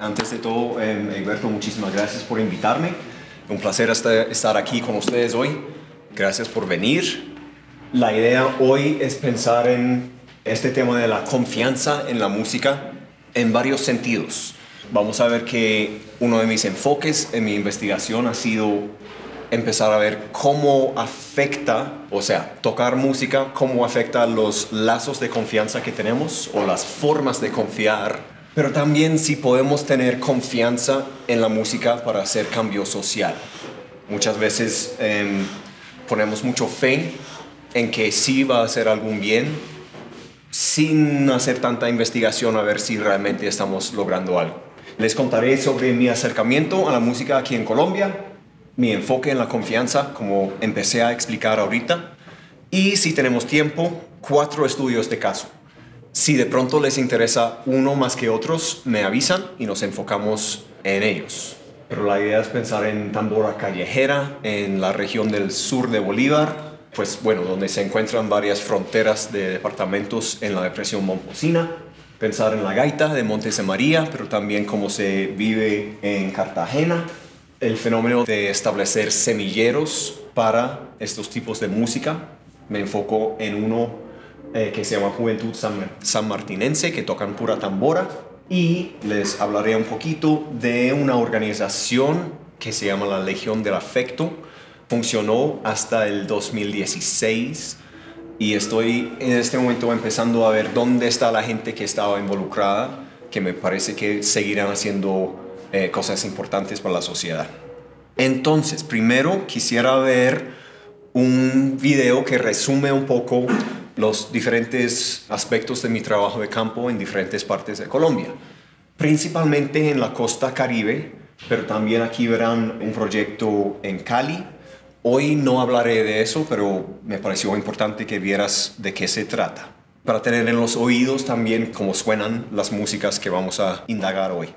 Antes de todo, eh, muchísimas gracias por invitarme. Un placer estar aquí con ustedes hoy. Gracias por venir. La idea hoy es pensar en este tema de la confianza en la música en varios sentidos. Vamos a ver que uno de mis enfoques en mi investigación ha sido empezar a ver cómo afecta, o sea, tocar música, cómo afecta los lazos de confianza que tenemos o las formas de confiar, pero también si podemos tener confianza en la música para hacer cambio social. Muchas veces em, ponemos mucho fe en que sí va a hacer algún bien sin hacer tanta investigación a ver si realmente estamos logrando algo. Les contaré sobre mi acercamiento a la música aquí en Colombia, mi enfoque en la confianza, como empecé a explicar ahorita, y si tenemos tiempo, cuatro estudios de caso. Si de pronto les interesa uno más que otros, me avisan y nos enfocamos en ellos. Pero la idea es pensar en tambora callejera, en la región del sur de Bolívar, pues bueno, donde se encuentran varias fronteras de departamentos en la depresión Momposina, pensar en la gaita de Montes de María, pero también cómo se vive en Cartagena, el fenómeno de establecer semilleros para estos tipos de música. Me enfoco en uno eh, que se llama Juventud San, Martinense, que tocan pura tambora, y les hablaré un poquito de una organización que se llama la Legión del Afecto. Funcionó hasta el 2016 y estoy en este momento empezando a ver dónde está la gente que estaba involucrada, que me parece que seguirán haciendo eh, cosas importantes para la sociedad. Entonces, primero quisiera ver un video que resume un poco los diferentes aspectos de mi trabajo de campo en diferentes partes de Colombia, principalmente en la costa caribe, pero también aquí verán un proyecto en Cali, Hoy no hablaré de eso, pero me pareció importante que vieras de qué se trata, para tener en los oídos también cómo suenan las músicas que vamos a indagar hoy.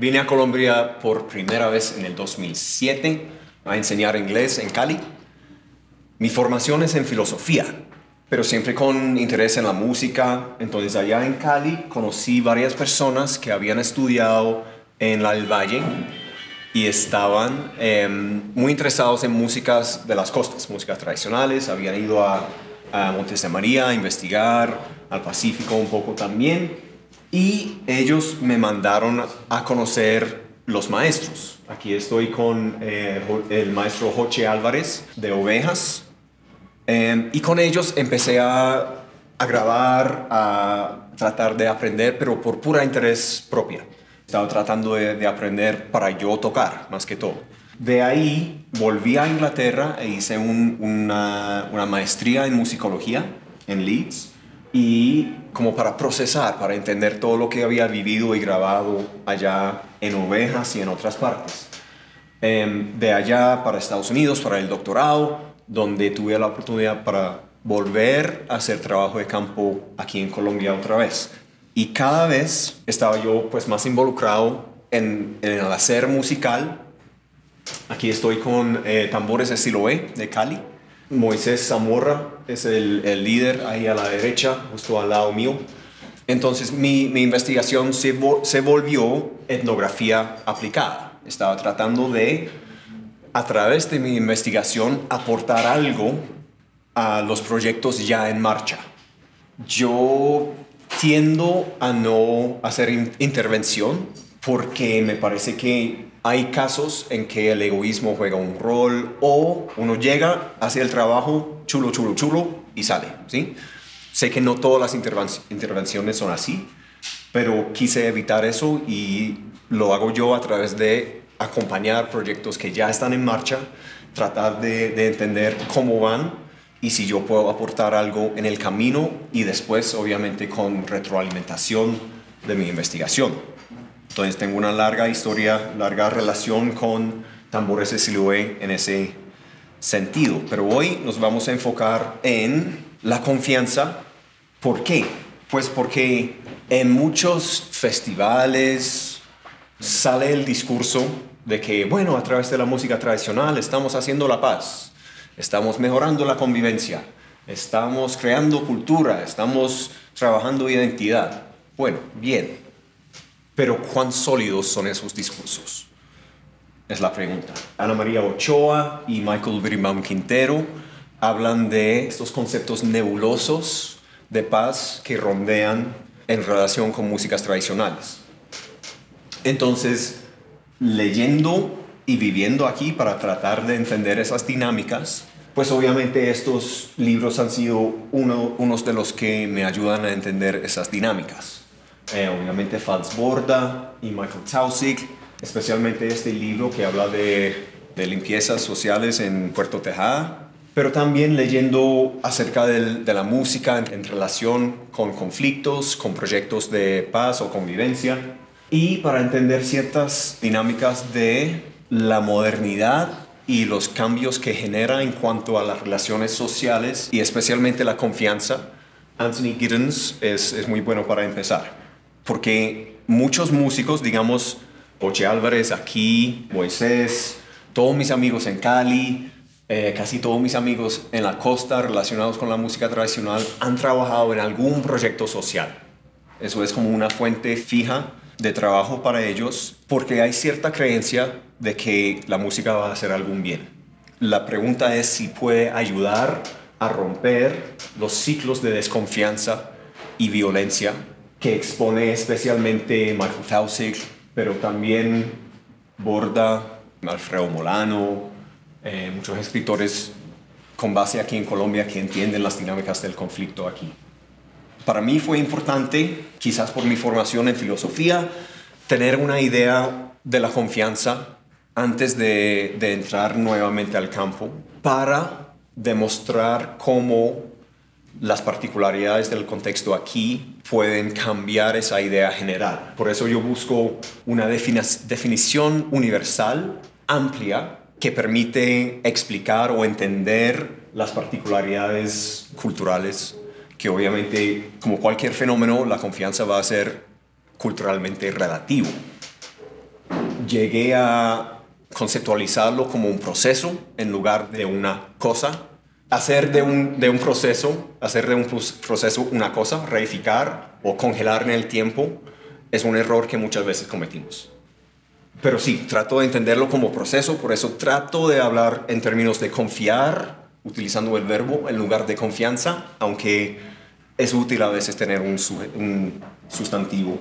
Vine a Colombia por primera vez en el 2007. a enseñar inglés en Cali. Mi formación es en filosofía, pero siempre con interés en la música. Entonces allá en Cali conocí varias personas que habían estudiado en la del Valle y estaban em, muy interesados en músicas de las costas, músicas tradicionales, habían ido a, a Montes de María a investigar, al Pacífico un poco también, y ellos me mandaron a conocer los maestros. Aquí estoy con eh, el maestro Joche Álvarez de Ovejas, em, y con ellos empecé a, a grabar, a tratar de aprender, pero por pura interés propia. Estaba tratando de, aprender para yo tocar, más que todo. De ahí volví a Inglaterra e hice una, una, maestría en musicología en Leeds y como para procesar, para entender todo lo que había vivido y grabado allá en Ovejas y en otras partes. Em, de allá para Estados Unidos, para el doctorado, donde tuve la oportunidad para volver a hacer trabajo de campo aquí en Colombia otra vez. Y cada vez estaba yo pues más involucrado en, el hacer musical. Aquí estoy con eh, Tambores estilo E de Cali. Moisés Zamorra es el, el, líder ahí a la derecha, justo al lado mío. Entonces mi, mi investigación se, se volvió etnografía aplicada. Estaba tratando de, a través de mi investigación, aportar algo a los proyectos ya en marcha. Yo tiendo a no hacer intervención porque me parece que hay casos en que el egoísmo juega un rol o uno llega, hace el trabajo, chulo, chulo, chulo y sale, ¿sí? Sé que no todas las intervenciones son así, pero quise evitar eso y lo hago yo a través de acompañar proyectos que ya están en marcha, tratar de, de entender cómo van y si yo puedo aportar algo en el camino y después obviamente con retroalimentación de mi investigación. Entonces tengo una larga historia, larga relación con tambores de Siloé en ese sentido. Pero hoy nos vamos a enfocar en la confianza. ¿Por qué? Pues porque en muchos festivales sale el discurso de que, bueno, a través de la música tradicional estamos haciendo la paz estamos mejorando la convivencia, estamos creando cultura, estamos trabajando identidad. Bueno, bien, pero ¿cuán sólidos son esos discursos? Es la pregunta. Ana María Ochoa y Michael Birnbaum Quintero hablan de estos conceptos nebulosos de paz que rondean en relación con músicas tradicionales. Entonces, leyendo y viviendo aquí para tratar de entender esas dinámicas, pues obviamente estos libros han sido uno, de los que me ayudan a entender esas dinámicas. Eh, obviamente Fals Borda y Michael Tausig, especialmente este libro que habla de, limpiezas sociales en Puerto Tejada, pero también leyendo acerca de la música en, relación con conflictos, con proyectos de paz o convivencia, y para entender ciertas dinámicas de la modernidad y los cambios que genera en cuanto a las relaciones sociales y especialmente la confianza, Anthony Giddens es muy bueno para empezar. Porque muchos músicos, digamos, Oche Álvarez aquí, Moisés, todos mis amigos en Cali, eh, casi todos mis amigos en la costa relacionados con la música tradicional han trabajado en algún proyecto social. Eso es como una fuente fija de trabajo para ellos porque hay cierta creencia de que la música va a hacer algún bien. La pregunta es si puede ayudar a romper los ciclos de desconfianza y violencia que expone especialmente Michael Tausig, pero también Borda, Alfredo Molano, eh, muchos escritores con base aquí en Colombia que entienden las dinámicas del conflicto aquí. Para mí fue importante, quizás por mi formación en filosofía, tener una idea de la confianza antes de, entrar nuevamente al campo para demostrar cómo las particularidades del contexto aquí pueden cambiar esa idea general. Por eso yo busco una definición universal, amplia, que permite explicar o entender las particularidades culturales, que obviamente, como cualquier fenómeno, la confianza va a ser culturalmente relativo. Llegué a conceptualizarlo como un proceso en lugar de una cosa. Hacer de un, de un proceso, hacer de un proceso una cosa, reificar o congelar en el tiempo, es un error que muchas veces cometimos. Pero sí, trato de entenderlo como proceso, por eso trato de hablar en términos de confiar, utilizando el verbo en lugar de confianza, aunque es útil a veces tener un, un sustantivo.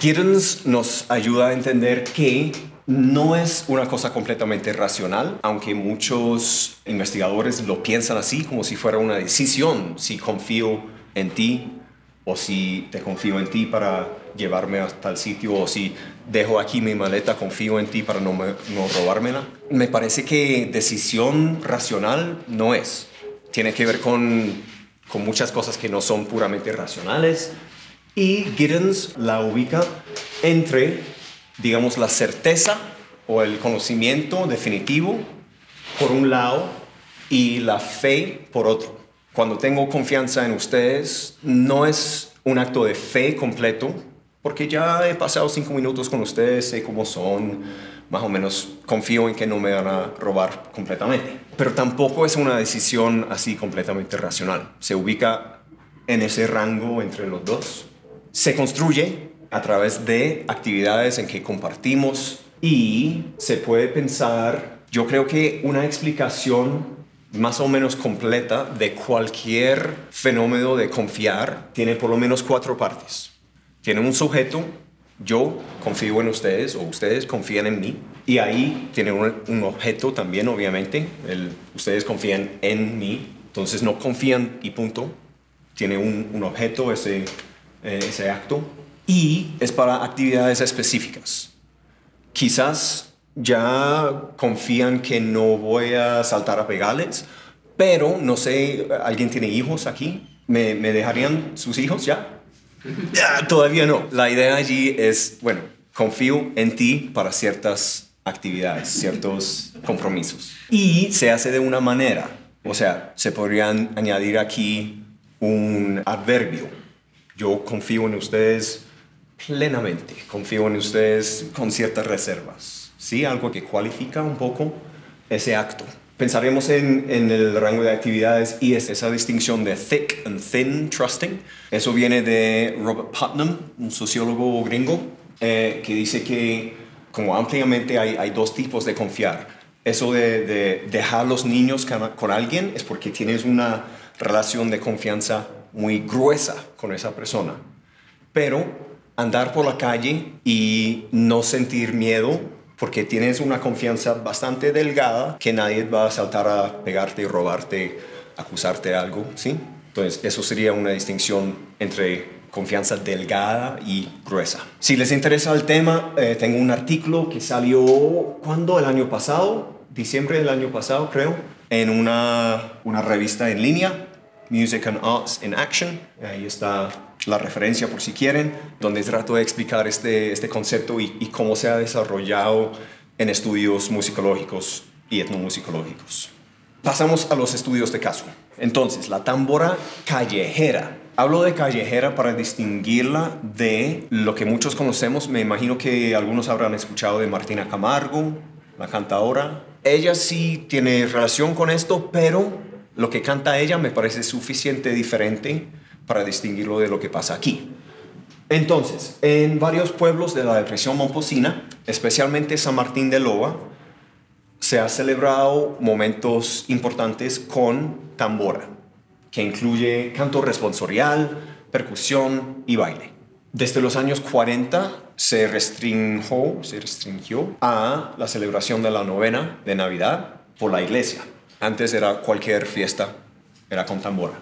Giddens nos ayuda a entender que no es una cosa completamente racional, aunque muchos investigadores lo piensan así, como si fuera una decisión, si confío en ti o si te confío en ti para llevarme a tal sitio o si dejo aquí mi maleta, confío en ti para no, no robármela. Me parece que decisión racional no es. Tiene que ver con, con muchas cosas que no son puramente racionales y Giddens la ubica entre digamos, la certeza o el conocimiento definitivo por un lado y la fe por otro. Cuando tengo confianza en ustedes, no es un acto de fe completo, porque ya he pasado cinco minutos con ustedes, sé cómo son, más o menos confío en que no me van a robar completamente. Pero tampoco es una decisión así completamente racional. Se ubica en ese rango entre los dos. Se construye a través de actividades en que compartimos y se puede pensar, yo creo que una explicación más o menos completa de cualquier fenómeno de confiar tiene por lo menos cuatro partes. Tiene un sujeto, yo confío en ustedes o ustedes confían en mí. Y ahí tiene un, objeto también, obviamente. ustedes confían en mí. Entonces no confían y punto. Tiene un, objeto ese, eh, ese acto y es para actividades específicas. Quizás ya confían que no voy a saltar a pegarles, pero no sé, ¿alguien tiene hijos aquí? ¿Me, dejarían sus hijos ya? Todavía no. La idea allí es, bueno, confío en ti para ciertas actividades, ciertos compromisos. Y se hace de una manera, o sea, se podrían añadir aquí un adverbio. Yo confío en ustedes plenamente. Confío en ustedes con ciertas reservas. ¿Sí? Algo que cualifica un poco ese acto. Pensaremos en, el rango de actividades y es esa distinción de thick and thin trusting. Eso viene de Robert Putnam, un sociólogo gringo, eh, que dice que como ampliamente hay, hay, dos tipos de confiar. Eso de, de dejar los niños con alguien es porque tienes una relación de confianza muy gruesa con esa persona. Pero andar por la calle y no sentir miedo porque tienes una confianza bastante delgada que nadie va a saltar a pegarte, robarte, acusarte de algo, ¿sí? Entonces, eso sería una distinción entre confianza delgada y gruesa. Si les interesa el tema, eh, tengo un artículo que salió, ¿cuándo? El año pasado, diciembre del año pasado, creo, en una, una revista en línea, Music and Arts in Action. Ahí está la referencia por si quieren, donde trato de explicar este, este concepto y, cómo se ha desarrollado en estudios musicológicos y etnomusicológicos. Pasamos a los estudios de caso. Entonces, la tambora callejera. Hablo de callejera para distinguirla de lo que muchos conocemos. Me imagino que algunos habrán escuchado de Martina Camargo, la cantadora. Ella sí tiene relación con esto, pero lo que canta ella me parece suficiente diferente para distinguirlo de lo que pasa aquí. Entonces, en varios pueblos de la depresión momposina, especialmente San Martín de Loa, se ha celebrado momentos importantes con tambora, que incluye canto responsorial, percusión y baile. Desde los años 40 se restringió, se restringió a la celebración de la novena de Navidad por la iglesia. Antes era cualquier fiesta, era con tambora.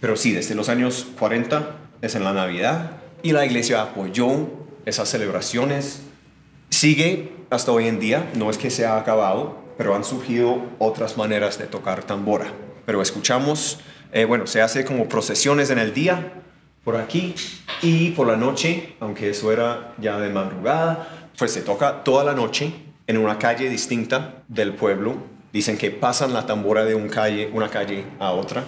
Pero sí, desde los años 40 es en la Navidad y la iglesia apoyó esas celebraciones. Sigue hasta hoy en día, no es que se ha acabado, pero han surgido otras maneras de tocar tambora. Pero escuchamos, eh, bueno, se hace como procesiones en el día, por aquí, y por la noche, aunque eso era ya de madrugada, pues se toca toda la noche en una calle distinta del pueblo. Dicen que pasan la tambora de una calle a otra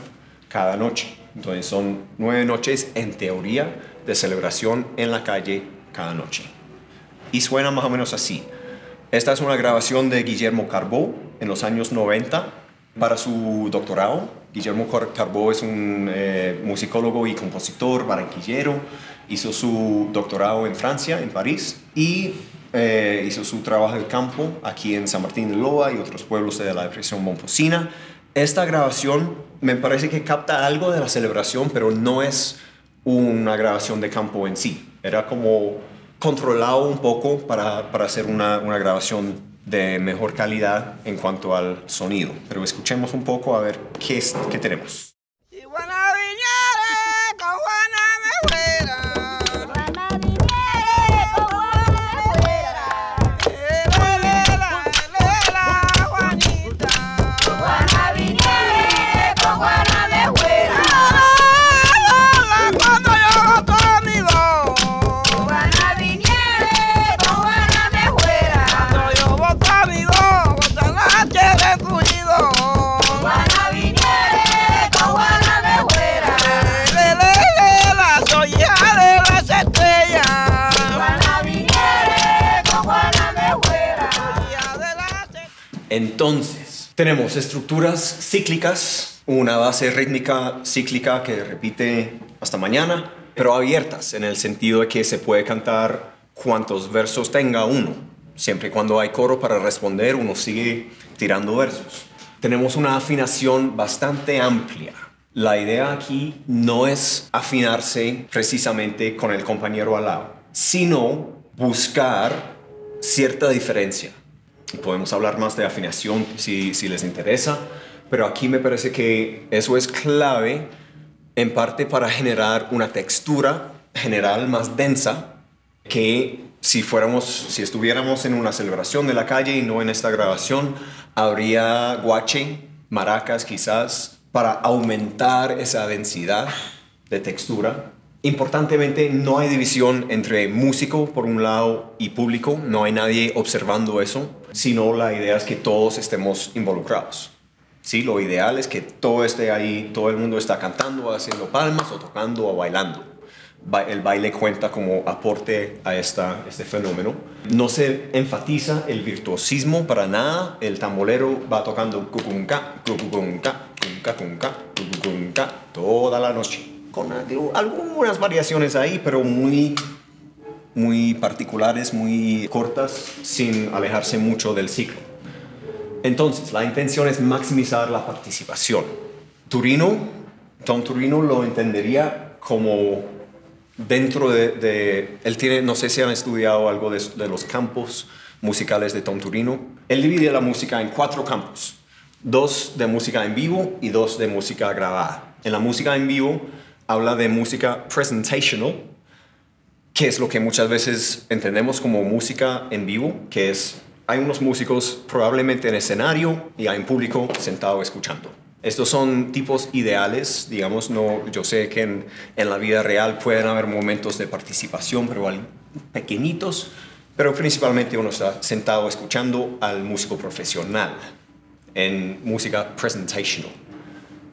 cada noche. Entonces son nueve noches en teoría de celebración en la calle cada noche. Y suena más o menos así. Esta es una grabación de Guillermo Carbó en los años 90 para su doctorado. Guillermo Carbó es un eh, musicólogo y compositor barranquillero. Hizo su doctorado en Francia, en París, y eh, hizo su trabajo de campo aquí en San Martín de Loa y otros pueblos de la depresión Momposina. Esta grabación me parece que capta algo de la celebración, pero no es una grabación de campo en sí. Era como controlado un poco para, para hacer una, una grabación de mejor calidad en cuanto al sonido. Pero escuchemos un poco a ver qué, qué tenemos. Entonces, tenemos estructuras cíclicas, una base rítmica cíclica que repite hasta mañana, pero abiertas en el sentido de que se puede cantar cuantos versos tenga uno. Siempre y cuando hay coro para responder, uno sigue tirando versos. Tenemos una afinación bastante amplia. La idea aquí no es afinarse precisamente con el compañero al lado, sino buscar cierta diferencia podemos hablar más de afinación si, si les interesa, pero aquí me parece que eso es clave en parte para generar una textura general más densa que si fuéramos, si estuviéramos en una celebración de la calle y no en esta grabación, habría guache, maracas quizás, para aumentar esa densidad de textura. Importantemente, no hay división entre músico por un lado y público, no hay nadie observando eso, sino la idea es que todos estemos involucrados. Sí, lo ideal es que todo esté ahí, todo el mundo está cantando, haciendo palmas o tocando o bailando. El baile cuenta como aporte a esta, este fenómeno. No se enfatiza el virtuosismo para nada. El tambolero va tocando toda la noche con algunas variaciones ahí, pero muy, muy particulares, muy cortas, sin alejarse mucho del ciclo. Entonces, la intención es maximizar la participación. Turino, Tom Turino lo entendería como dentro de, él tiene, no sé si han estudiado algo de, de los campos musicales de Tom Turino. Él divide la música en cuatro campos, dos de música en vivo y dos de música grabada. En la música en vivo habla de música presentational, que es lo que muchas veces entendemos como música en vivo, que es, hay unos músicos probablemente en escenario y hay un público sentado escuchando. Estos son tipos ideales, digamos, no, yo sé que en, en la vida real pueden haber momentos de participación, pero pequeñitos, pero principalmente uno está sentado escuchando al músico profesional en música presentational.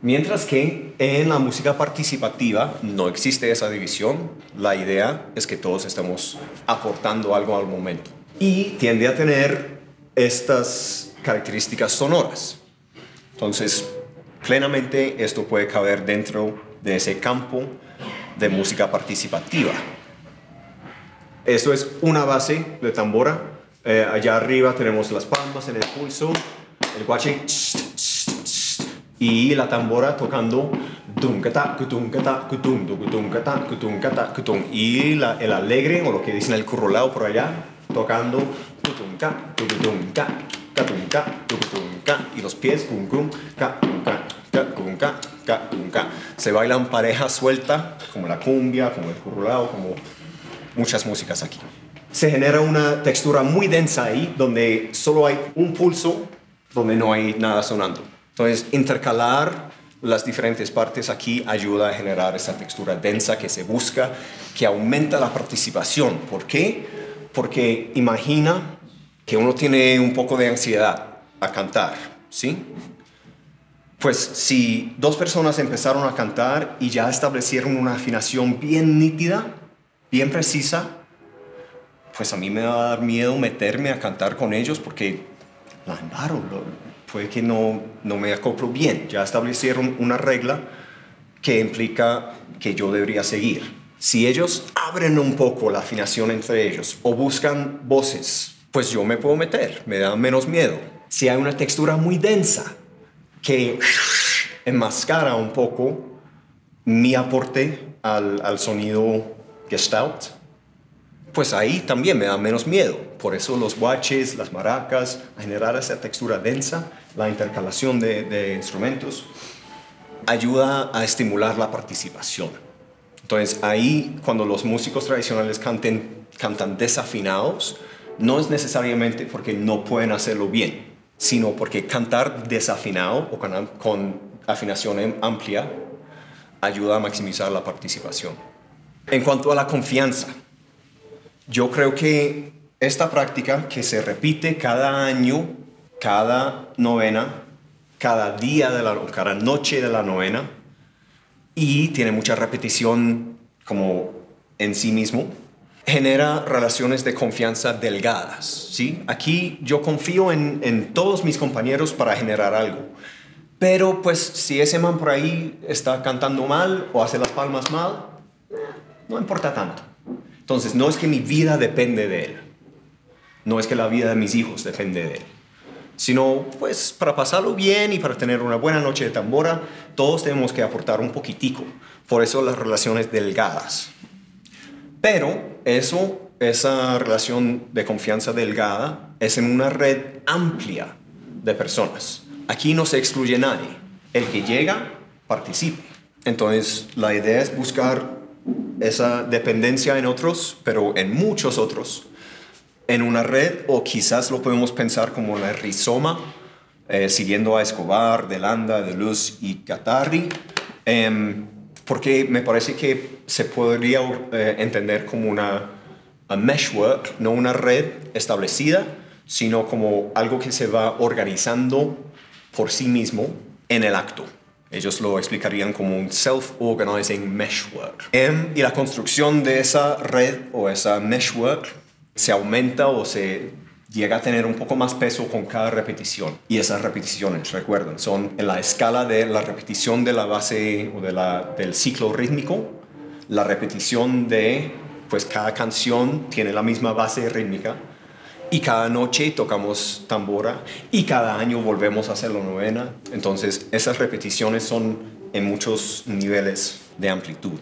Mientras que en la música participativa no existe esa división, la idea es que todos estamos aportando algo al momento. Y tiende a tener estas características sonoras. Entonces, plenamente esto puede caber dentro de ese campo de música participativa. Esto es una base de tambora. Eh, allá arriba tenemos las palmas en el pulso, el guache y la tambora tocando y la, el alegre o lo que dicen el currolao por allá tocando y los pies se bailan parejas suelta como la cumbia como el currolao como muchas músicas aquí. Se genera una textura muy densa ahí donde solo hay un pulso donde no hay nada sonando entonces, intercalar las diferentes partes aquí ayuda a generar esa textura densa que se busca, que aumenta la participación. ¿Por qué? Porque imagina que uno tiene un poco de ansiedad a cantar, ¿sí? Pues si dos personas empezaron a cantar y ya establecieron una afinación bien nítida, bien precisa, pues a mí me va a dar miedo meterme a cantar con ellos porque la embarro, puede que no, no me acoplo bien. Ya establecieron una regla que implica que yo debería seguir. Si ellos abren un poco la afinación entre ellos o buscan voces, pues yo me puedo meter, me da menos miedo. Si hay una textura muy densa que enmascara un poco mi aporte al, al sonido gestalt, pues ahí también me da menos miedo. Por eso los guaches, las maracas, generar esa textura densa, la intercalación de, instrumentos, ayuda a estimular la participación. Entonces ahí cuando los músicos tradicionales canten, cantan desafinados, no es necesariamente porque no pueden hacerlo bien, sino porque cantar desafinado o con, con afinación amplia ayuda a maximizar la participación. En cuanto a la confianza, yo creo que esta práctica que se repite cada año, cada novena, cada día de la cada noche de la novena y tiene mucha repetición como en sí mismo, genera relaciones de confianza delgadas. ¿sí? Aquí yo confío en, en todos mis compañeros para generar algo. Pero pues si ese man por ahí está cantando mal o hace las palmas mal, no importa tanto. Entonces, no es que mi vida depende de él, no es que la vida de mis hijos depende de él, sino pues para pasarlo bien y para tener una buena noche de tambora, todos tenemos que aportar un poquitico. Por eso las relaciones delgadas. Pero eso, esa relación de confianza delgada es en una red amplia de personas. Aquí no se excluye nadie. El que llega, participe. Entonces, la idea es buscar esa dependencia en otros, pero en muchos otros, en una red, o quizás lo podemos pensar como la rizoma, eh, siguiendo a Escobar, Delanda, De Luz y Catarri, em, porque me parece que se podría eh, entender como una meshwork, no una red establecida, sino como algo que se va organizando por sí mismo en el acto. Ellos lo explicarían como un self-organizing meshwork. Em, y la construcción de esa red o esa meshwork se aumenta o se llega a tener un poco más peso con cada repetición. Y esas repeticiones, recuerden, son en la escala de la repetición de la base o de la, del ciclo rítmico, la repetición de, pues cada canción tiene la misma base rítmica, y cada noche tocamos tambora y cada año volvemos a hacer la novena. Entonces esas repeticiones son en muchos niveles de amplitud.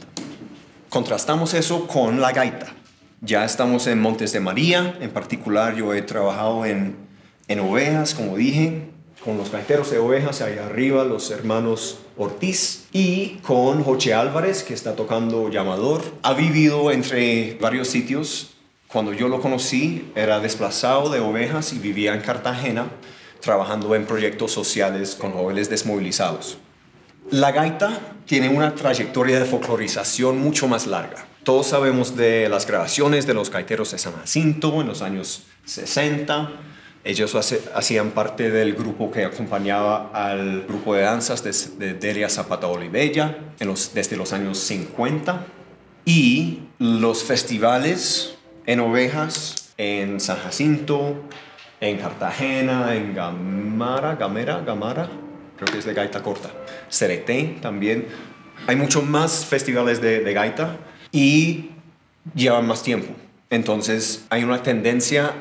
Contrastamos eso con la gaita. Ya estamos en Montes de María, en particular yo he trabajado en, en ovejas, como dije, con los gaiteros de ovejas, ahí arriba los hermanos Ortiz y con Joche Álvarez, que está tocando llamador. Ha vivido entre varios sitios cuando yo lo conocí, era desplazado de ovejas y vivía en Cartagena, trabajando en proyectos sociales con jóvenes desmovilizados. La gaita tiene una trayectoria de folclorización mucho más larga. Todos sabemos de las grabaciones de los gaiteros de San Jacinto en los años 60. Ellos hacían parte del grupo que acompañaba al grupo de danzas de, Delia Zapata Olivella en los, desde los años 50. Y los festivales en Ovejas, en San Jacinto, en Cartagena, en Gamara, Gamera, Gamara, creo que es de gaita corta, Cereté también. Hay muchos más festivales de, de gaita y llevan más tiempo. Entonces hay una tendencia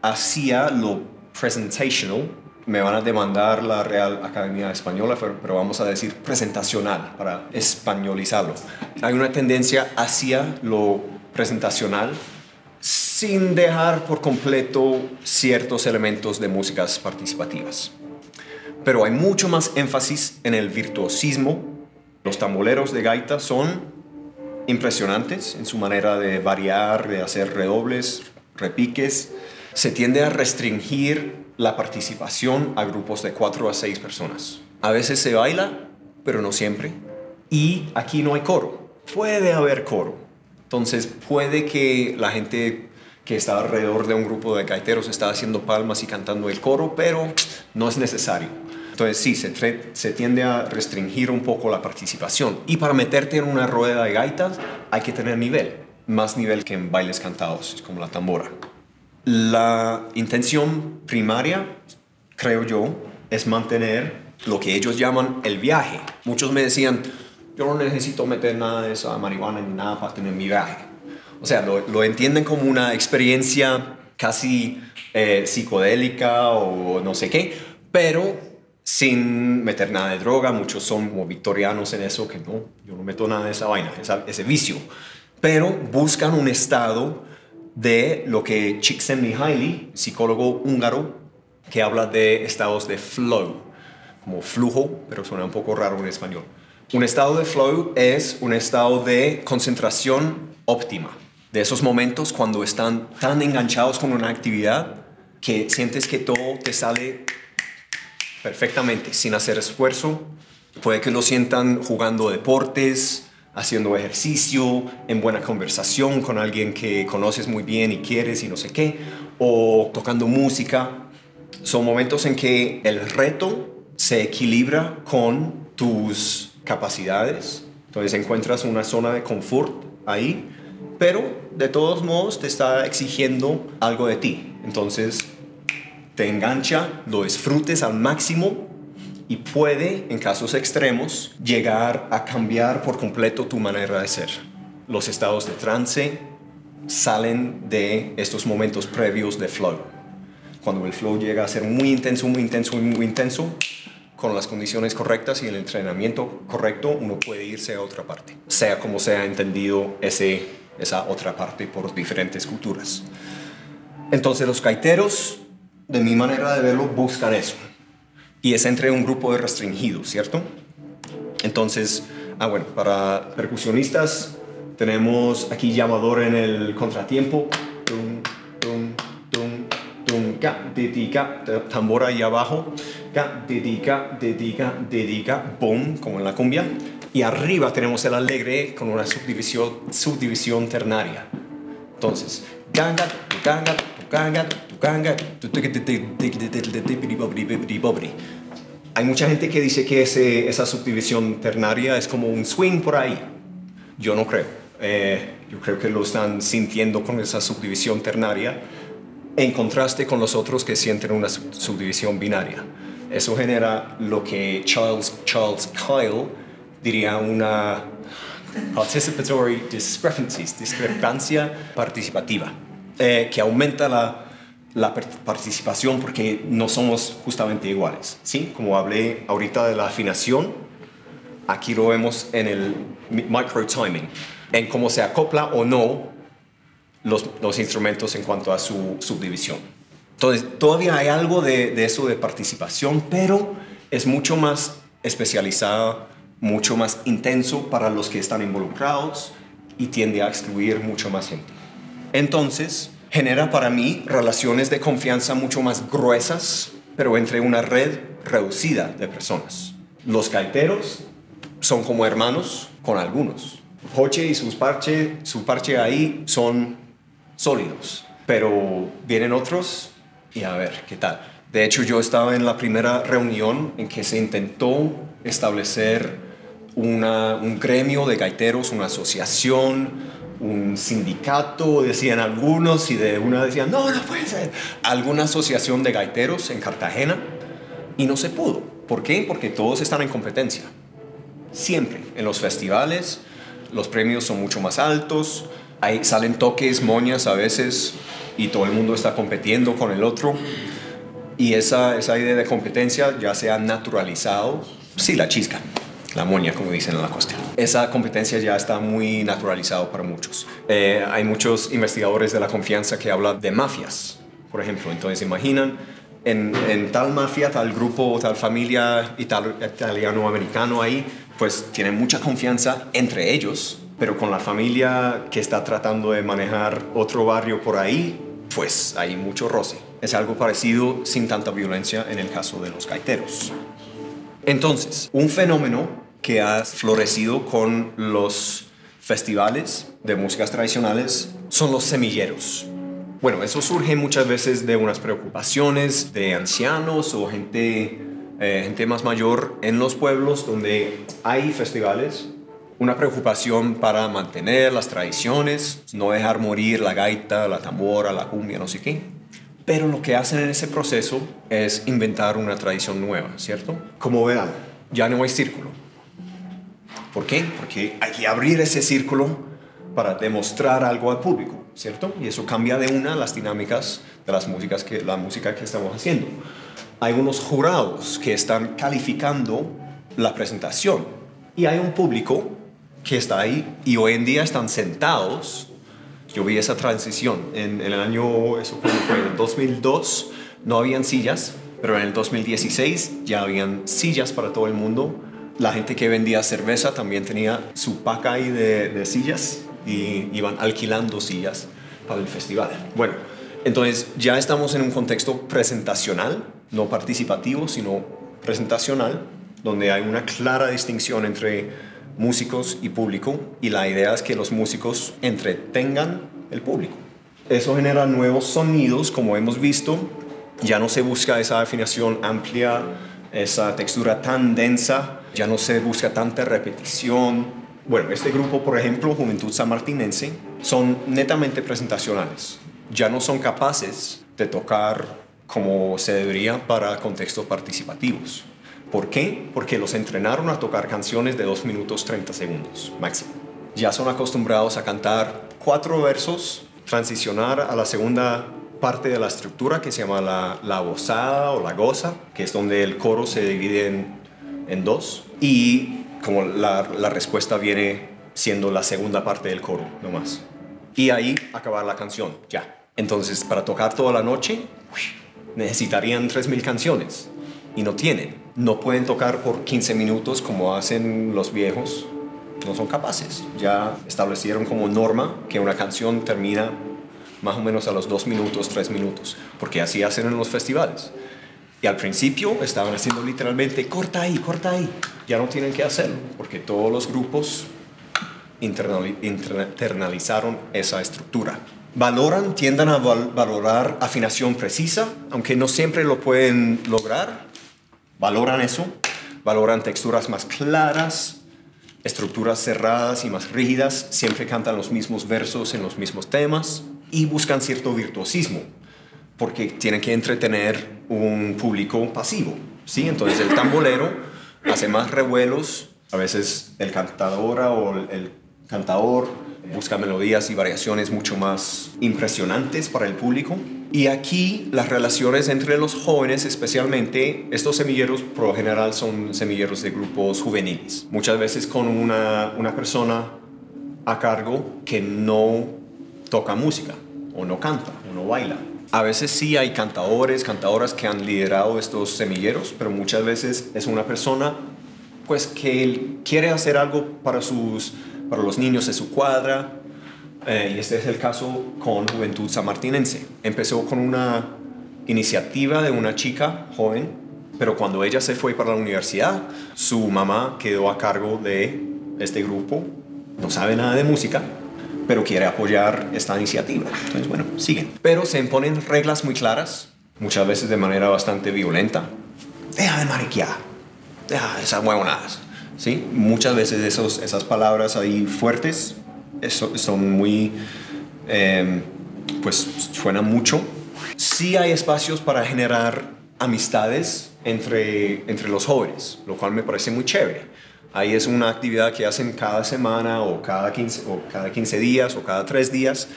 hacia lo presentational. Me van a demandar la Real Academia Española, pero vamos a decir presentacional para españolizarlo. Hay una tendencia hacia lo presentacional sin dejar por completo ciertos elementos de músicas participativas. Pero hay mucho más énfasis en el virtuosismo. Los tamboleros de gaita son impresionantes en su manera de variar, de hacer redobles, repiques. Se tiende a restringir la participación a grupos de cuatro a seis personas. A veces se baila, pero no siempre. Y aquí no hay coro. Puede haber coro. Entonces puede que la gente que está alrededor de un grupo de gaiteros está haciendo palmas y cantando el coro, pero no es necesario. Entonces sí, se, se, tiende a restringir un poco la participación. Y para meterte en una rueda de gaitas hay que tener nivel. más nivel que en bailes cantados, como la tambora. La intención primaria, creo yo, es mantener lo que ellos llaman el viaje. Muchos me decían, yo no necesito meter nada de esa marihuana ni nada para tener mi viaje. O sea, lo, entienden como una experiencia casi eh, psicodélica o no sé qué, pero sin meter nada de droga. Muchos son como victorianos en eso, que no, yo no meto nada de esa vaina, ese vicio. Pero buscan un estado de lo que Csikszentmihalyi, psicólogo húngaro, que habla de estados de flow, como flujo, pero suena un poco raro en español. Un estado de flow es un estado de concentración óptima, de esos momentos cuando están tan enganchados con una actividad que sientes que todo te sale perfectamente, sin hacer esfuerzo. Puede que lo sientan jugando deportes, haciendo ejercicio, en buena conversación con alguien que conoces muy bien y quieres y no sé qué, o tocando música. Son momentos en que el reto se equilibra con tus capacidades. Entonces encuentras una zona de confort ahí, pero de todos modos te está exigiendo algo de ti. Entonces te engancha, lo disfrutes al máximo y puede, en casos extremos, llegar a cambiar por completo tu manera de ser. Los estados de trance salen de estos momentos previos de flow. Cuando el flow llega a ser muy intenso, muy intenso, muy intenso, con las condiciones correctas y el entrenamiento correcto, uno puede irse a otra parte, sea como sea entendido ese, esa otra parte por diferentes culturas. Entonces los gaiteros de mi manera de verlo, buscan eso. Y es entre un grupo de restringidos, ¿cierto? Entonces, ah, bueno, para percusionistas tenemos aquí llamador en el contratiempo. Tum, tum, tum, tum, ca, dedica, tambor ahí abajo. Ca, dedica, dedica, dedica, boom, como en la cumbia. Y arriba tenemos el alegre con una subdivisión, subdivisión ternaria. Entonces, ganga, ganga, hay mucha gente que dice que ese, esa subdivisión ternaria es como un swing por ahí. Yo no creo. Eh, yo creo que lo están sintiendo con esa subdivisión ternaria en contraste con los otros que sienten una subdivisión binaria. Eso genera lo que Charles, Charles Kyle diría una participatory discrepancies, discrepancia participativa. Eh, que aumenta la, la participación porque no somos justamente iguales. ¿sí? Como hablé ahorita de la afinación, aquí lo vemos en el micro timing, en cómo se acopla o no los, los instrumentos en cuanto a su subdivisión. Entonces, todavía hay algo de, de eso de participación, pero es mucho más especializada, mucho más intenso para los que están involucrados y tiende a excluir mucho más gente. Entonces, genera para mí relaciones de confianza mucho más gruesas, pero entre una red reducida de personas. Los gaiteros son como hermanos con algunos. Joche y sus parche, su parche ahí son sólidos, pero vienen otros y a ver qué tal. De hecho, yo estaba en la primera reunión en que se intentó establecer un gremio de gaiteros, una asociación, un sindicato, decían algunos, y de una decían, no, no puede ser, alguna asociación de gaiteros en Cartagena, y no se pudo. ¿Por qué? Porque todos están en competencia. Siempre. En los festivales, los premios son mucho más altos, ahí salen toques, moñas a veces, y todo el mundo está compitiendo con el otro. Y esa, esa idea de competencia ya se ha naturalizado. Sí, la chisca la moña, como dicen en la costa. Esa competencia ya está muy naturalizado para muchos. Eh, hay muchos investigadores de la confianza que hablan de mafias, por ejemplo. Entonces, imaginan en, tal mafia, tal grupo, tal familia italiano-americano ahí, pues tienen mucha confianza entre ellos, pero con la familia que está tratando de manejar otro barrio por ahí, pues hay mucho roce. Es algo parecido sin tanta violencia en el caso de los gaiteros. Entonces, un fenómeno que ha florecido con los festivales de músicas tradicionales son los semilleros. Bueno, eso surge muchas veces de unas preocupaciones de ancianos o gente, eh, gente más mayor en los pueblos donde hay festivales, una preocupación para mantener las tradiciones, no dejar morir la gaita, la tambora, la cumbia, no sé qué. Pero lo que hacen en ese proceso es inventar una tradición nueva, ¿cierto? Como verán, ya no hay círculo. ¿Por qué? Porque hay que abrir ese círculo para demostrar algo al público, ¿cierto? Y eso cambia de una las dinámicas de las músicas que, la música que estamos haciendo. Hay unos jurados que están calificando la presentación y hay un público que está ahí y hoy en día están sentados. Yo vi esa transición en, el año, eso fue en 2002, no habían sillas, pero en el 2016 ya habían sillas para todo el mundo. La gente que vendía cerveza también tenía su paca ahí de sillas y iban alquilando sillas para el festival. Bueno, entonces ya estamos en un contexto presentacional, no participativo, sino presentacional, donde hay una clara distinción entre músicos y público y la idea es que los músicos entretengan el público. Eso genera nuevos sonidos, como hemos visto, ya no se busca esa afinación amplia, esa textura tan densa, ya no se busca tanta repetición. Bueno, este grupo, por ejemplo, Juventud Sanmartinense, son netamente presentacionales. Ya no son capaces de tocar como se debería para contextos participativos. ¿Por qué? Porque los entrenaron a tocar canciones de 2 minutos 30 segundos máximo. Ya son acostumbrados a cantar cuatro versos, transicionar a la segunda parte de la estructura que se llama la, la gozada o la goza, que es donde el coro se divide en, en dos. Y como la, la, respuesta viene siendo la segunda parte del coro, no más. Y ahí acabar la canción, ya. Entonces, para tocar toda la noche, necesitarían 3.000 canciones y no tienen. No pueden tocar por 15 minutos como hacen los viejos. No son capaces. Ya establecieron como norma que una canción termina más o menos a los 2 minutos, 3 minutos, porque así hacen en los festivales. Y al principio estaban haciendo literalmente, corta ahí, corta ahí. Ya no tienen que hacerlo, porque todos los grupos internalizaron esa estructura. Valoran, tiendan a valorar afinación precisa, aunque no siempre lo pueden lograr valoran eso, valoran texturas más claras, estructuras cerradas y más rígidas, siempre cantan los mismos versos en los mismos temas y buscan cierto virtuosismo, porque tienen que entretener un público pasivo. ¿sí? Entonces el tambolero hace más revuelos, a veces el cantadora o el cantador busca melodías y variaciones mucho más impresionantes para el público y aquí las relaciones entre los jóvenes, especialmente, estos semilleros por lo general son semilleros de grupos juveniles, muchas veces con una, una persona a cargo que no toca música o no canta o no baila. A veces sí hay cantadores, cantadoras que han liderado estos semilleros, pero muchas veces es una persona pues que quiere hacer algo para, sus, para los niños de su cuadra, eh, y este es el caso con Juventud Sanmartinense. Empezó con una iniciativa de una chica joven, pero cuando ella se fue para la universidad, su mamá quedó a cargo de este grupo. No sabe nada de música, pero quiere apoyar esta iniciativa. Entonces, bueno, siguen. Pero se imponen reglas muy claras, muchas veces de manera bastante violenta. Deja de mariquear, deja esas huevonadas. ¿Sí? Muchas veces esos, esas palabras ahí fuertes son muy, em, pues suena mucho. Sí hay espacios para generar amistades entre, entre los jóvenes, lo cual me parece muy chévere. Ahí es una actividad que hacen cada semana o cada 15, o cada 15 días o cada 3 días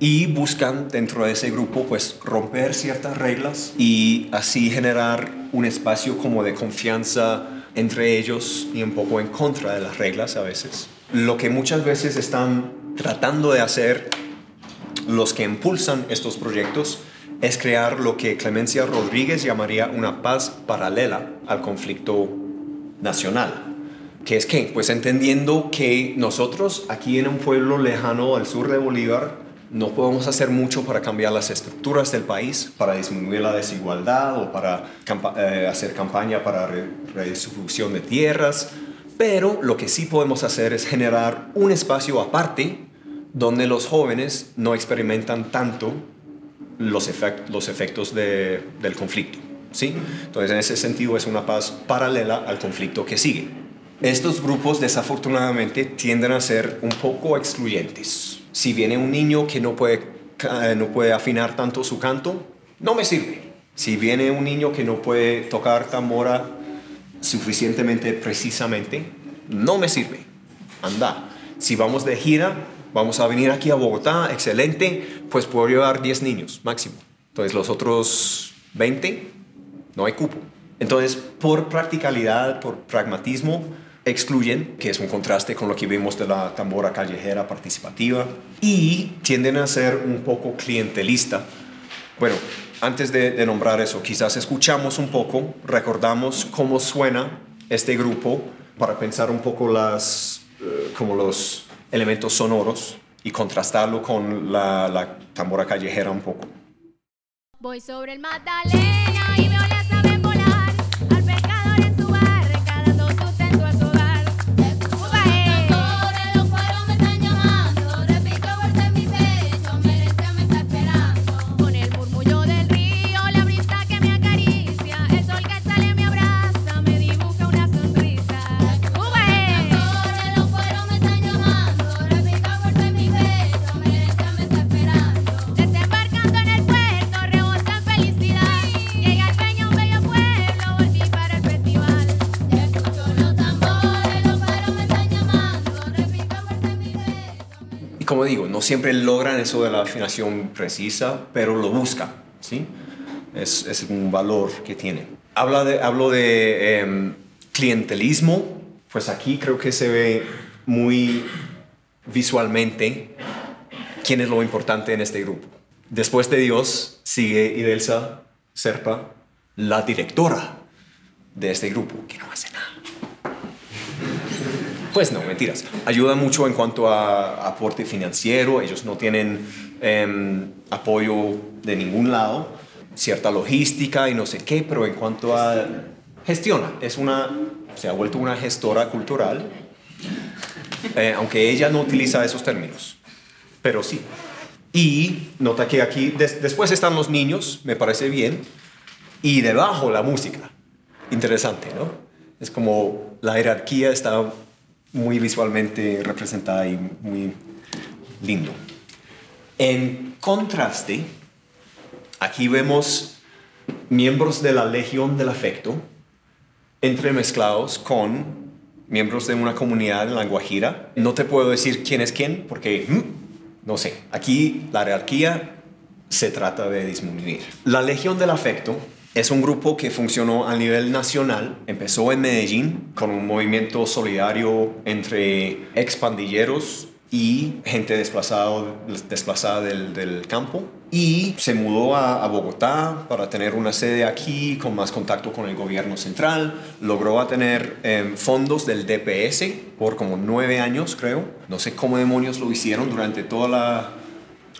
y buscan dentro de ese grupo pues romper ciertas reglas y así generar un espacio como de confianza entre ellos y un poco en contra de las reglas a veces lo que muchas veces están tratando de hacer los que impulsan estos proyectos es crear lo que Clemencia Rodríguez llamaría una paz paralela al conflicto nacional. ¿Qué es qué? Pues entendiendo que nosotros aquí en un pueblo lejano al sur de Bolívar no podemos hacer mucho para cambiar las estructuras del país, para disminuir la desigualdad o para eh, hacer campaña para redistribución de tierras, pero lo que sí podemos hacer es generar un espacio aparte donde los jóvenes no experimentan tanto los, los efectos del conflicto. ¿sí? Entonces, en ese sentido, es una paz paralela al conflicto que sigue. Estos grupos desafortunadamente tienden a ser un poco excluyentes. Si viene un niño que no puede, no puede afinar tanto su canto, no me sirve. Si viene un niño que no puede tocar tambora suficientemente precisamente, no me sirve. Anda. Si vamos de gira, vamos a venir aquí a Bogotá, excelente, pues puedo llevar 10 niños máximo. Entonces los otros 20, no hay cupo. Entonces, por practicalidad, por pragmatismo, excluyen, que es un contraste con lo que vimos de la tambora callejera participativa, y tienden a ser un poco clientelista. Bueno, antes de, nombrar eso, quizás escuchamos un poco, recordamos cómo suena este grupo para pensar un poco las, eh, como los elementos sonoros y contrastarlo con la, la tambora callejera un poco. Voy sobre el Magdalena digo, no siempre logran eso de la afinación precisa, pero lo buscan, ¿sí? Es, es un valor que tienen. Habla de, hablo de em, clientelismo, pues aquí creo que se ve muy visualmente quién es lo importante en este grupo. Después de Dios sigue Idelsa Serpa, la directora de este grupo, que no hace nada. Pues no, mentiras. Ayuda mucho en cuanto a aporte financiero. Ellos no tienen em, apoyo de ningún lado, cierta logística y no sé qué, pero en cuanto a gestiona, es una, se ha vuelto una gestora cultural, eh, aunque ella no utiliza esos términos, pero sí. Y nota que aquí des- después están los niños, me parece bien, y debajo la música. Interesante, ¿no? Es como la jerarquía está muy visualmente representada y muy lindo. En contraste, aquí vemos miembros de la Legión del Afecto entremezclados con miembros de una comunidad en La Guajira. No te puedo decir quién es quién porque mm, no sé. Aquí la jerarquía se trata de disminuir. La Legión del Afecto es un grupo que funcionó a nivel nacional. Empezó en Medellín con un movimiento solidario entre expandilleros y gente desplazado, desplazada del, campo. Y se mudó a, Bogotá para tener una sede aquí con más contacto con el gobierno central. Logró tener em, fondos del DPS por como nueve años, creo. No sé cómo demonios lo hicieron durante toda la,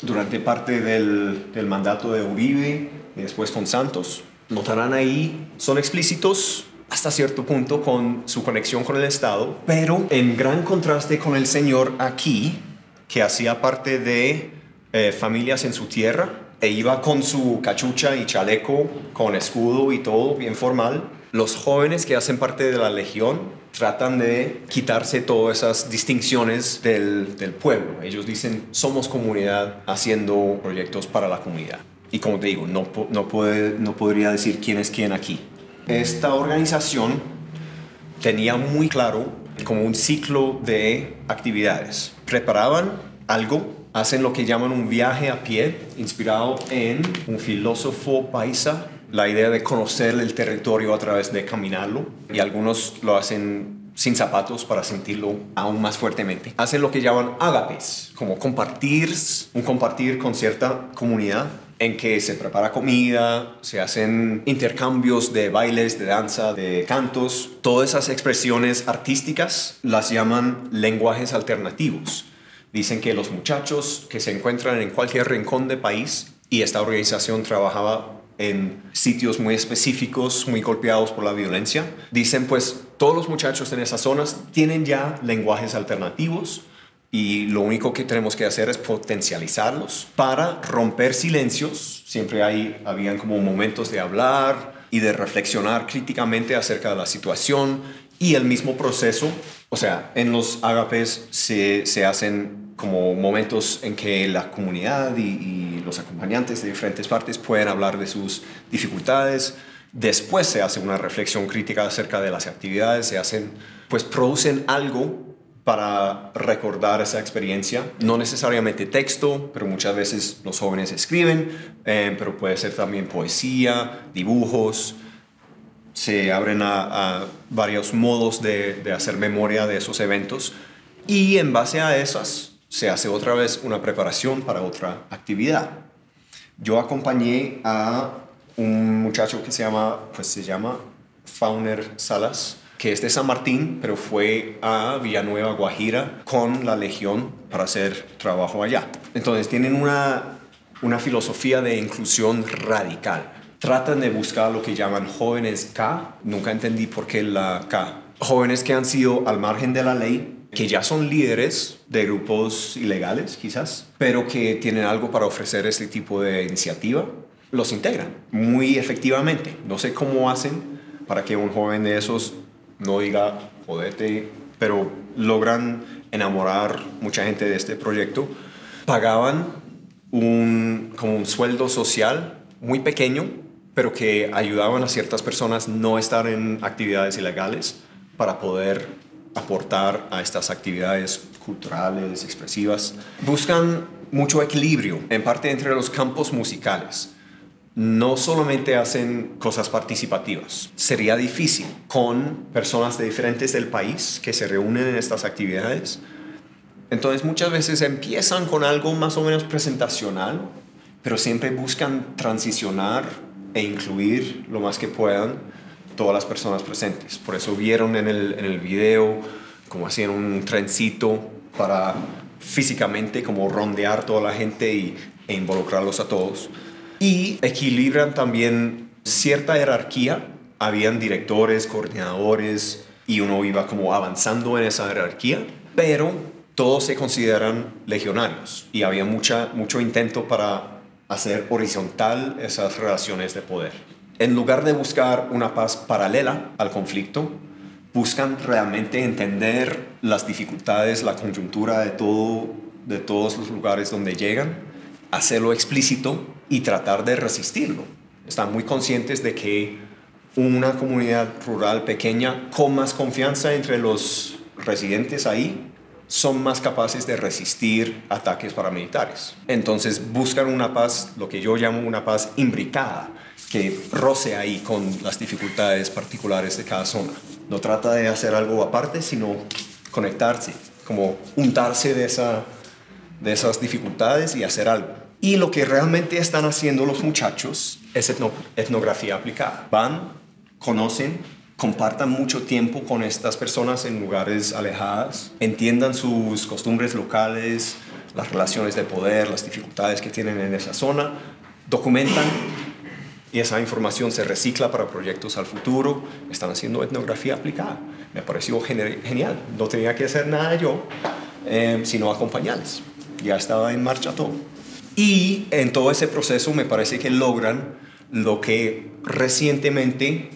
durante parte del, del mandato de Uribe y después con Santos. Notarán ahí, son explícitos hasta cierto punto con su conexión con el Estado, pero en gran contraste con el señor aquí, que hacía parte de eh, familias en su tierra, e iba con su cachucha y chaleco, con escudo y todo, bien formal. Los jóvenes que hacen parte de la legión tratan de quitarse todas esas distinciones del, del pueblo. Ellos dicen, somos comunidad haciendo proyectos para la comunidad. Y como te digo, no, no, puede, no podría decir quién es quién aquí. Esta organización tenía muy claro como un ciclo de actividades. Preparaban algo, hacen lo que llaman un viaje a pie, inspirado en un filósofo paisa, la idea de conocer el territorio a través de caminarlo, y algunos lo hacen sin zapatos para sentirlo aún más fuertemente. Hacen lo que llaman ágapes, como compartir, un compartir con cierta comunidad en que se prepara comida, se hacen intercambios de bailes, de danza, de cantos. Todas esas expresiones artísticas las llaman lenguajes alternativos. Dicen que los muchachos que se encuentran en cualquier rincón del país, y esta organización trabajaba en sitios muy específicos, muy golpeados por la violencia, dicen pues todos los muchachos en esas zonas tienen ya lenguajes alternativos y lo único que tenemos que hacer es potencializarlos para romper silencios. Siempre hay, habían como momentos de hablar y de reflexionar críticamente acerca de la situación Y el mismo proceso, o sea, en los agapes se, se hacen como momentos en que la comunidad y, y los acompañantes de diferentes partes pueden hablar de sus dificultades. Después se hace una reflexión crítica acerca de las actividades, se hacen, pues producen algo para recordar esa experiencia. No necesariamente texto, pero muchas veces los jóvenes escriben, eh, pero puede ser también poesía, dibujos. Se abren a, varios modos de, de hacer memoria de esos eventos y en base a esas se hace otra vez una preparación para otra actividad. Yo acompañé a un muchacho que se llama, pues se llama Fauner Salas, que es de San Martín, pero fue a Villanueva, Guajira, con la Legión para hacer trabajo allá. Entonces tienen una, una filosofía de inclusión radical. Tratan de buscar lo que llaman jóvenes K. Nunca entendí por qué la K. Jóvenes que han sido al margen de la ley, que ya son líderes de grupos ilegales, quizás, pero que tienen algo para ofrecer este tipo de iniciativa, los integran muy efectivamente. No sé cómo hacen para que un joven de esos no diga, jodete, pero logran enamorar mucha gente de este proyecto. Pagaban un, como un sueldo social muy pequeño, pero que ayudaban a ciertas personas no estar en actividades ilegales para poder aportar a estas actividades culturales, expresivas. Buscan mucho equilibrio, en parte entre los campos musicales. No solamente hacen cosas participativas. Sería difícil con personas de diferentes del país que se reúnen en estas actividades. Entonces muchas veces empiezan con algo más o menos presentacional, pero siempre buscan transicionar e incluir lo más que puedan todas las personas presentes. Por eso vieron en el, en el video como hacían un trencito para físicamente como rondear toda la gente y, e involucrarlos a todos. Y equilibran también cierta jerarquía. Habían directores, coordinadores y uno iba como avanzando en esa jerarquía, pero todos se consideran legionarios y había mucha, mucho intento para hacer horizontal esas relaciones de poder. En lugar de buscar una paz paralela al conflicto, buscan realmente entender las dificultades, la coyuntura de, todo, de todos los lugares donde llegan, hacerlo explícito y tratar de resistirlo. Están muy conscientes de que una comunidad rural pequeña con más confianza entre los residentes ahí son más capaces de resistir ataques paramilitares. Entonces buscan una paz, lo que yo llamo una paz imbricada, que roce ahí con las dificultades particulares de cada zona. No trata de hacer algo aparte, sino conectarse, como untarse de, esa, de esas dificultades y hacer algo. Y lo que realmente están haciendo los muchachos es etno, etnografía aplicada. Van, conocen, compartan mucho tiempo con estas personas en lugares alejadas, entiendan sus costumbres locales, las relaciones de poder, las dificultades que tienen en esa zona, documentan y esa información se recicla para proyectos al futuro. Están haciendo etnografía aplicada. Me pareció genial. No tenía que hacer nada yo, eh, sino acompañarles. Ya estaba en marcha todo. Y en todo ese proceso me parece que logran lo que recientemente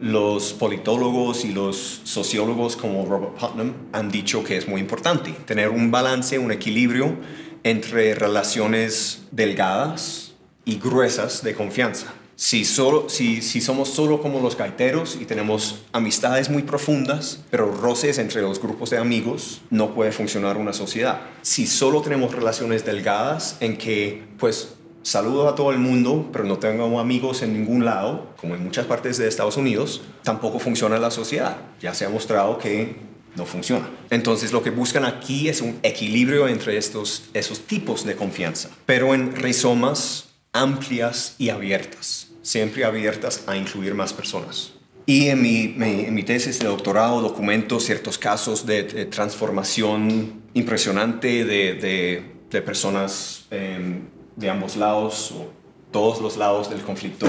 los politólogos y los sociólogos como Robert Putnam han dicho que es muy importante, tener un balance, un equilibrio entre relaciones delgadas y gruesas de confianza. Si, solo, si, si somos solo como los gaiteros y tenemos amistades muy profundas, pero roces entre los grupos de amigos, no puede funcionar una sociedad. Si solo tenemos relaciones delgadas en que, pues, saludo a todo el mundo, pero no tengo amigos en ningún lado, como en muchas partes de Estados Unidos, tampoco funciona la sociedad. Ya se ha mostrado que no funciona. Entonces lo que buscan aquí es un equilibrio entre estos, esos tipos de confianza, pero en rizomas amplias y abiertas, siempre abiertas a incluir más personas. Y en mi, en mi tesis de doctorado documento ciertos casos de, transformación impresionante de, de, personas eh, de ambos lados, o todos los lados del conflicto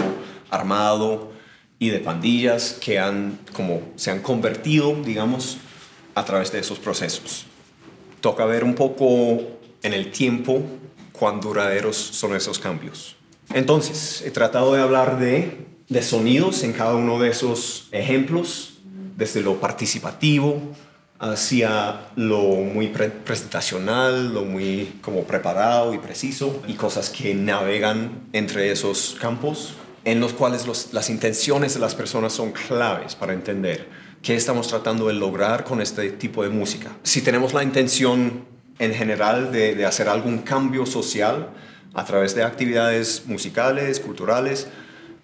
armado y de pandillas que han, como, se han convertido, digamos, a través de esos procesos. Toca ver un poco en el tiempo cuán duraderos son esos cambios. Entonces, he tratado de hablar de, de sonidos en cada uno de esos ejemplos, desde lo participativo hacia lo muy pre- presentacional, lo muy como preparado y preciso, y cosas que navegan entre esos campos, en los cuales las intenciones de las personas son claves para entender qué estamos tratando de lograr con este tipo de música. Si tenemos la intención en general de, de hacer algún cambio social a través de actividades musicales, culturales,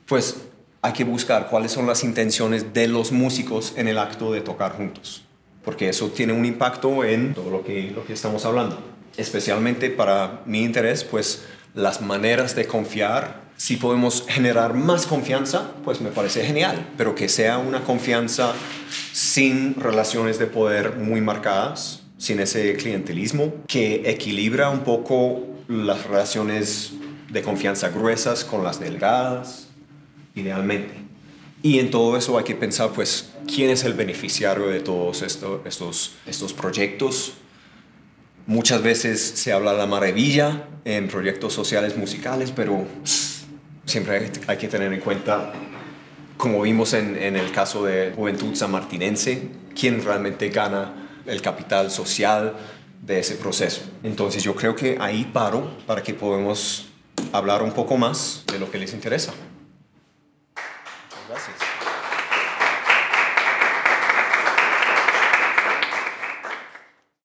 pues hay que buscar cuáles son las intenciones de los músicos en el acto de tocar juntos, porque eso tiene un impacto en todo lo que, lo que estamos hablando. Especialmente para mi interés, pues las maneras de confiar, si podemos generar más confianza, pues me parece genial, pero que sea una confianza sin relaciones de poder muy marcadas, sin ese clientelismo, que equilibra un poco las relaciones de confianza gruesas con las delgadas, idealmente. Y en todo eso hay que pensar, pues, quién es el beneficiario de todos esto- estos, estos proyectos. Muchas veces se habla la maravilla en proyectos sociales musicales, pero siempre hay, que tener en cuenta, como vimos en, en el caso de Juventud Sanmartinense, quién realmente gana el capital social de ese proceso. Entonces yo creo que ahí paro para que podamos hablar un poco más de lo que les interesa.